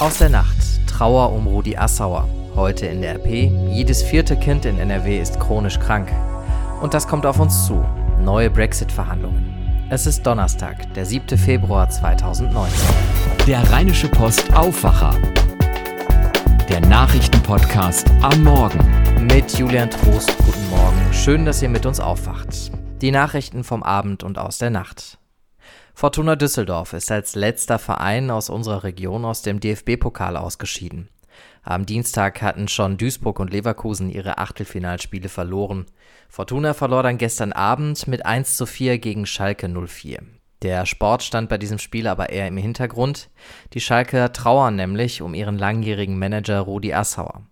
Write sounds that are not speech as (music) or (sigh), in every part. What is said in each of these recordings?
Aus der Nacht. Trauer um Rudi Assauer. Heute in der RP. Jedes vierte Kind in NRW ist chronisch krank. Und das kommt auf uns zu. Neue Brexit-Verhandlungen. Es ist Donnerstag, der 7. Februar 2019. Der Rheinische Post Aufwacher. Der Nachrichtenpodcast am Morgen. Mit Julian Trost, guten Morgen. Schön, dass ihr mit uns aufwacht. Die Nachrichten vom Abend und aus der Nacht. Fortuna Düsseldorf ist als letzter Verein aus unserer Region aus dem DFB-Pokal ausgeschieden. Am Dienstag hatten schon Duisburg und Leverkusen ihre Achtelfinalspiele verloren. Fortuna verlor dann gestern Abend mit 1 zu 4 gegen Schalke 04. Der Sport stand bei diesem Spiel aber eher im Hintergrund. Die Schalker trauern nämlich um ihren langjährigen Manager Rudi Assauer.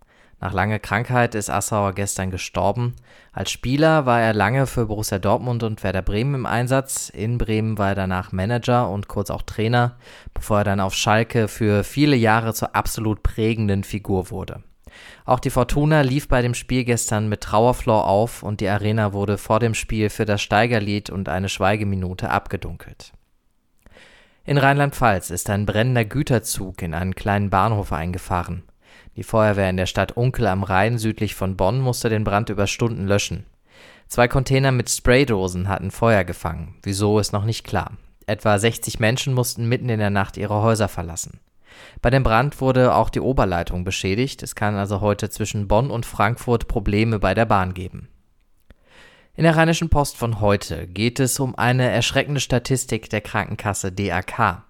Nach langer Krankheit ist Assauer gestern gestorben. Als Spieler war er lange für Borussia Dortmund und Werder Bremen im Einsatz. In Bremen war er danach Manager und kurz auch Trainer, bevor er dann auf Schalke für viele Jahre zur absolut prägenden Figur wurde. Auch die Fortuna lief bei dem Spiel gestern mit Trauerflor auf und die Arena wurde vor dem Spiel für das Steigerlied und eine Schweigeminute abgedunkelt. In Rheinland-Pfalz ist ein brennender Güterzug in einen kleinen Bahnhof eingefahren. Die Feuerwehr in der Stadt Unkel am Rhein südlich von Bonn musste den Brand über Stunden löschen. Zwei Container mit Spraydosen hatten Feuer gefangen. Wieso ist noch nicht klar. Etwa 60 Menschen mussten mitten in der Nacht ihre Häuser verlassen. Bei dem Brand wurde auch die Oberleitung beschädigt. Es kann also heute zwischen Bonn und Frankfurt Probleme bei der Bahn geben. In der Rheinischen Post von heute geht es um eine erschreckende Statistik der Krankenkasse DAK.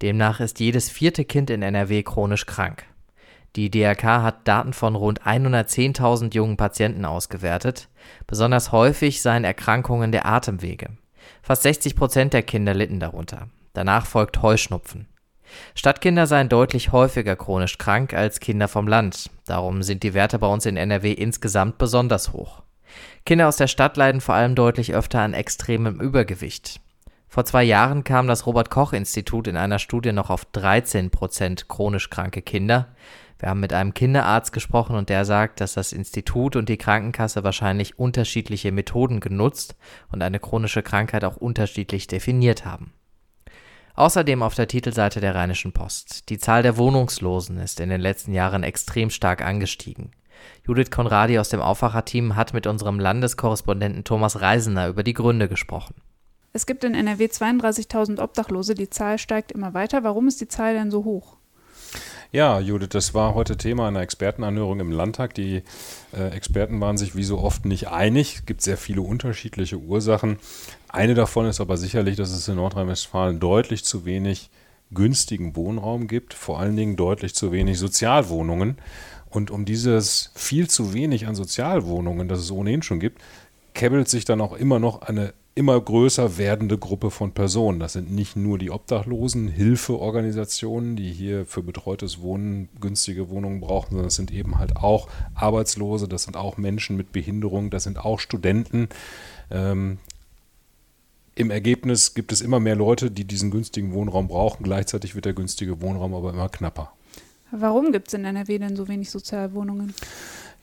Demnach ist jedes vierte Kind in NRW chronisch krank. Die DRK hat Daten von rund 110.000 jungen Patienten ausgewertet. Besonders häufig seien Erkrankungen der Atemwege. Fast 60 Prozent der Kinder litten darunter. Danach folgt Heuschnupfen. Stadtkinder seien deutlich häufiger chronisch krank als Kinder vom Land. Darum sind die Werte bei uns in NRW insgesamt besonders hoch. Kinder aus der Stadt leiden vor allem deutlich öfter an extremem Übergewicht. Vor zwei Jahren kam das Robert Koch Institut in einer Studie noch auf 13 Prozent chronisch kranke Kinder. Wir haben mit einem Kinderarzt gesprochen und der sagt, dass das Institut und die Krankenkasse wahrscheinlich unterschiedliche Methoden genutzt und eine chronische Krankheit auch unterschiedlich definiert haben. Außerdem auf der Titelseite der Rheinischen Post. Die Zahl der Wohnungslosen ist in den letzten Jahren extrem stark angestiegen. Judith Konradi aus dem Aufwacherteam hat mit unserem Landeskorrespondenten Thomas Reisener über die Gründe gesprochen. Es gibt in NRW 32.000 Obdachlose. Die Zahl steigt immer weiter. Warum ist die Zahl denn so hoch? Ja, Judith, das war heute Thema einer Expertenanhörung im Landtag. Die äh, Experten waren sich wie so oft nicht einig. Es gibt sehr viele unterschiedliche Ursachen. Eine davon ist aber sicherlich, dass es in Nordrhein-Westfalen deutlich zu wenig günstigen Wohnraum gibt, vor allen Dingen deutlich zu wenig Sozialwohnungen. Und um dieses viel zu wenig an Sozialwohnungen, das es ohnehin schon gibt, käbbelt sich dann auch immer noch eine immer größer werdende Gruppe von Personen. Das sind nicht nur die Obdachlosen, Hilfeorganisationen, die hier für betreutes Wohnen günstige Wohnungen brauchen, sondern es sind eben halt auch Arbeitslose, das sind auch Menschen mit Behinderung, das sind auch Studenten. Ähm, Im Ergebnis gibt es immer mehr Leute, die diesen günstigen Wohnraum brauchen. Gleichzeitig wird der günstige Wohnraum aber immer knapper. Warum gibt es in NRW denn so wenig Sozialwohnungen?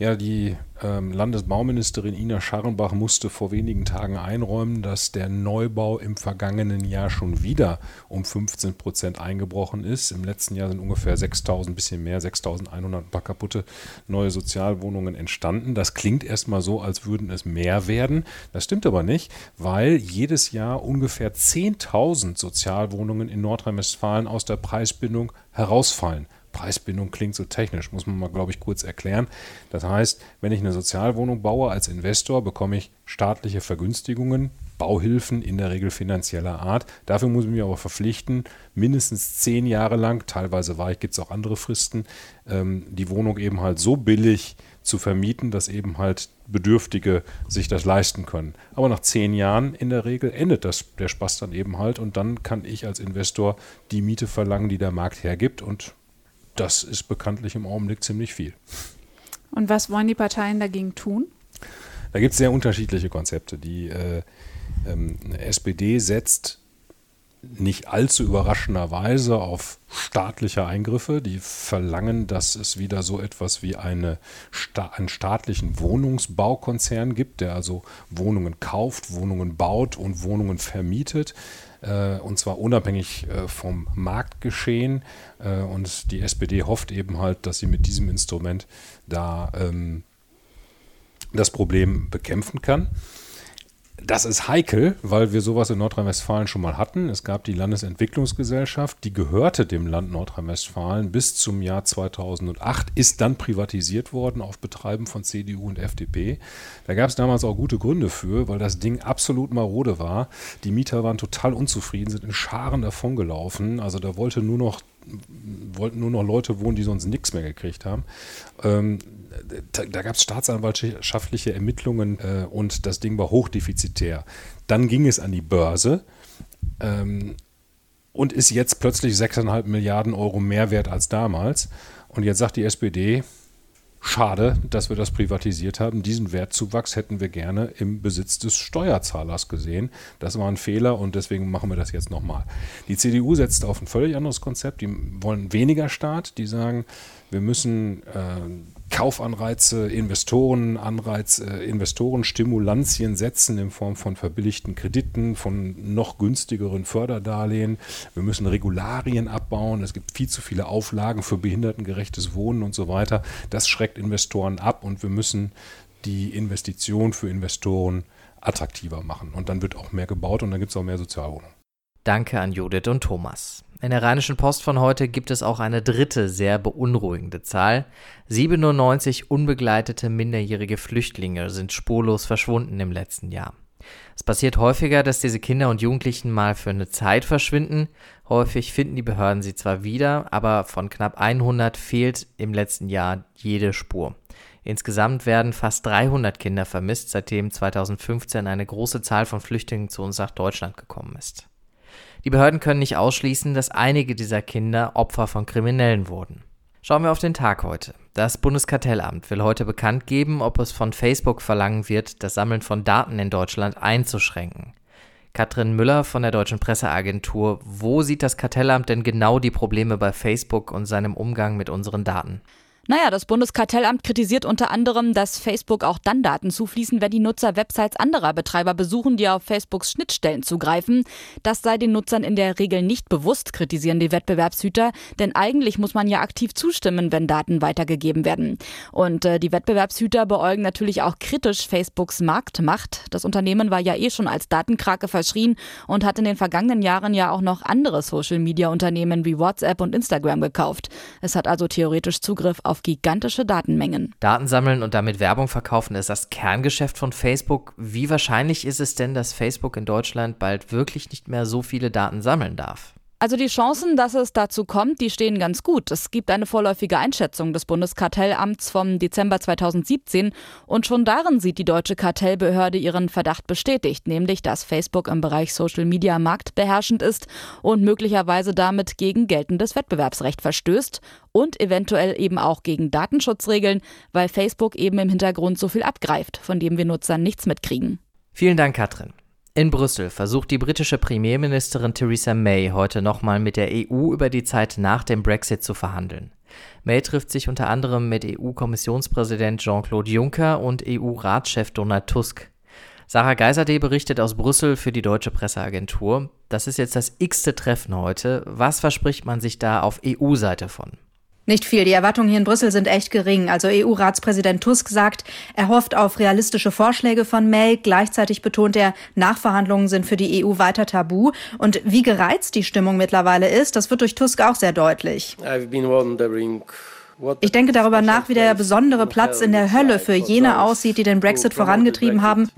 Ja, die ähm, Landesbauministerin Ina Scharrenbach musste vor wenigen Tagen einräumen, dass der Neubau im vergangenen Jahr schon wieder um 15 Prozent eingebrochen ist. Im letzten Jahr sind ungefähr 6.000, bisschen mehr, 6.100 ein paar kaputte neue Sozialwohnungen entstanden. Das klingt erstmal so, als würden es mehr werden. Das stimmt aber nicht, weil jedes Jahr ungefähr 10.000 Sozialwohnungen in Nordrhein-Westfalen aus der Preisbindung herausfallen. Preisbindung klingt so technisch, muss man mal, glaube ich, kurz erklären. Das heißt, wenn ich eine Sozialwohnung baue als Investor, bekomme ich staatliche Vergünstigungen, Bauhilfen in der Regel finanzieller Art. Dafür muss ich mich aber verpflichten, mindestens zehn Jahre lang, teilweise gibt es auch andere Fristen, ähm, die Wohnung eben halt so billig zu vermieten, dass eben halt Bedürftige sich das leisten können. Aber nach zehn Jahren in der Regel endet das, der Spaß dann eben halt und dann kann ich als Investor die Miete verlangen, die der Markt hergibt und das ist bekanntlich im Augenblick ziemlich viel. Und was wollen die Parteien dagegen tun? Da gibt es sehr unterschiedliche Konzepte. Die äh, ähm, SPD setzt nicht allzu überraschenderweise auf staatliche Eingriffe. Die verlangen, dass es wieder so etwas wie eine, einen staatlichen Wohnungsbaukonzern gibt, der also Wohnungen kauft, Wohnungen baut und Wohnungen vermietet. äh, und zwar unabhängig äh, vom Marktgeschehen. Äh, und die SPD hofft eben halt, dass sie mit diesem Instrument da ähm, das Problem bekämpfen kann. Das ist heikel, weil wir sowas in Nordrhein-Westfalen schon mal hatten. Es gab die Landesentwicklungsgesellschaft, die gehörte dem Land Nordrhein-Westfalen bis zum Jahr 2008, ist dann privatisiert worden auf Betreiben von CDU und FDP. Da gab es damals auch gute Gründe für, weil das Ding absolut marode war. Die Mieter waren total unzufrieden, sind in Scharen davongelaufen. Also da wollte nur noch wollten nur noch Leute wohnen, die sonst nichts mehr gekriegt haben. Ähm, da, da gab es staatsanwaltschaftliche Ermittlungen äh, und das Ding war hochdefizitär. Dann ging es an die Börse ähm, und ist jetzt plötzlich 6,5 Milliarden Euro mehr wert als damals. Und jetzt sagt die SPD, Schade, dass wir das privatisiert haben. Diesen Wertzuwachs hätten wir gerne im Besitz des Steuerzahlers gesehen. Das war ein Fehler und deswegen machen wir das jetzt nochmal. Die CDU setzt auf ein völlig anderes Konzept. Die wollen weniger Staat. Die sagen, wir müssen äh, Kaufanreize, Investorenanreiz, äh, Investorenstimulantien setzen in Form von verbilligten Krediten, von noch günstigeren Förderdarlehen. Wir müssen Regularien abbauen. Es gibt viel zu viele Auflagen für behindertengerechtes Wohnen und so weiter. Das schreckt Investoren ab und wir müssen die Investition für Investoren attraktiver machen. Und dann wird auch mehr gebaut und dann gibt es auch mehr Sozialwohnungen. Danke an Judith und Thomas. In der Rheinischen Post von heute gibt es auch eine dritte sehr beunruhigende Zahl. 97 unbegleitete minderjährige Flüchtlinge sind spurlos verschwunden im letzten Jahr. Es passiert häufiger, dass diese Kinder und Jugendlichen mal für eine Zeit verschwinden. Häufig finden die Behörden sie zwar wieder, aber von knapp 100 fehlt im letzten Jahr jede Spur. Insgesamt werden fast 300 Kinder vermisst, seitdem 2015 eine große Zahl von Flüchtlingen zu uns nach Deutschland gekommen ist. Die Behörden können nicht ausschließen, dass einige dieser Kinder Opfer von Kriminellen wurden. Schauen wir auf den Tag heute. Das Bundeskartellamt will heute bekannt geben, ob es von Facebook verlangen wird, das Sammeln von Daten in Deutschland einzuschränken. Katrin Müller von der Deutschen Presseagentur, wo sieht das Kartellamt denn genau die Probleme bei Facebook und seinem Umgang mit unseren Daten? Naja, das Bundeskartellamt kritisiert unter anderem, dass Facebook auch dann Daten zufließen, wenn die Nutzer Websites anderer Betreiber besuchen, die auf Facebooks Schnittstellen zugreifen. Das sei den Nutzern in der Regel nicht bewusst, kritisieren die Wettbewerbshüter, denn eigentlich muss man ja aktiv zustimmen, wenn Daten weitergegeben werden. Und äh, die Wettbewerbshüter beäugen natürlich auch kritisch Facebooks Marktmacht. Das Unternehmen war ja eh schon als Datenkrake verschrien und hat in den vergangenen Jahren ja auch noch andere Social-Media-Unternehmen wie WhatsApp und Instagram gekauft. Es hat also theoretisch Zugriff auf auf gigantische Datenmengen. Daten sammeln und damit Werbung verkaufen ist das Kerngeschäft von Facebook. Wie wahrscheinlich ist es denn, dass Facebook in Deutschland bald wirklich nicht mehr so viele Daten sammeln darf? Also die Chancen, dass es dazu kommt, die stehen ganz gut. Es gibt eine vorläufige Einschätzung des Bundeskartellamts vom Dezember 2017 und schon darin sieht die deutsche Kartellbehörde ihren Verdacht bestätigt, nämlich dass Facebook im Bereich Social Media marktbeherrschend ist und möglicherweise damit gegen geltendes Wettbewerbsrecht verstößt und eventuell eben auch gegen Datenschutzregeln, weil Facebook eben im Hintergrund so viel abgreift, von dem wir Nutzern nichts mitkriegen. Vielen Dank, Katrin. In Brüssel versucht die britische Premierministerin Theresa May heute nochmal mit der EU über die Zeit nach dem Brexit zu verhandeln. May trifft sich unter anderem mit EU-Kommissionspräsident Jean-Claude Juncker und EU-Ratschef Donald Tusk. Sarah Geiserde berichtet aus Brüssel für die deutsche Presseagentur. Das ist jetzt das x-te Treffen heute. Was verspricht man sich da auf EU-Seite von? Nicht viel. Die Erwartungen hier in Brüssel sind echt gering. Also EU-Ratspräsident Tusk sagt, er hofft auf realistische Vorschläge von May. Gleichzeitig betont er, Nachverhandlungen sind für die EU weiter tabu. Und wie gereizt die Stimmung mittlerweile ist, das wird durch Tusk auch sehr deutlich. I've been wondering ich denke darüber nach, wie der besondere Platz in der Hölle für jene aussieht, die den Brexit vorangetrieben haben,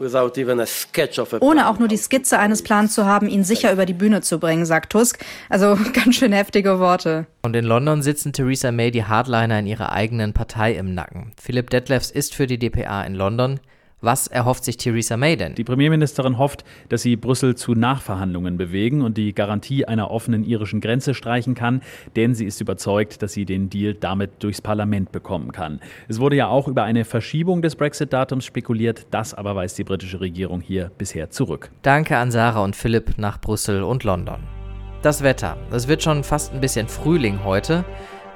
ohne auch nur die Skizze eines Plans zu haben, ihn sicher über die Bühne zu bringen, sagt Tusk. Also (laughs) ganz schön heftige Worte. Und in London sitzen Theresa May die Hardliner in ihrer eigenen Partei im Nacken. Philipp Detlefs ist für die DPA in London. Was erhofft sich Theresa May denn? Die Premierministerin hofft, dass sie Brüssel zu Nachverhandlungen bewegen und die Garantie einer offenen irischen Grenze streichen kann, denn sie ist überzeugt, dass sie den Deal damit durchs Parlament bekommen kann. Es wurde ja auch über eine Verschiebung des Brexit-Datums spekuliert, das aber weist die britische Regierung hier bisher zurück. Danke an Sarah und Philipp nach Brüssel und London. Das Wetter. Es wird schon fast ein bisschen Frühling heute.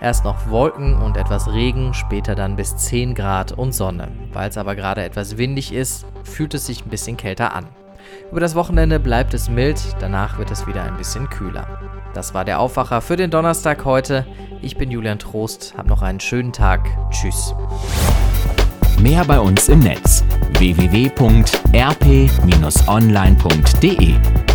Erst noch Wolken und etwas Regen, später dann bis 10 Grad und Sonne. Weil es aber gerade etwas windig ist, fühlt es sich ein bisschen kälter an. Über das Wochenende bleibt es mild, danach wird es wieder ein bisschen kühler. Das war der Aufwacher für den Donnerstag heute. Ich bin Julian Trost, hab noch einen schönen Tag. Tschüss. Mehr bei uns im Netz www.rp-online.de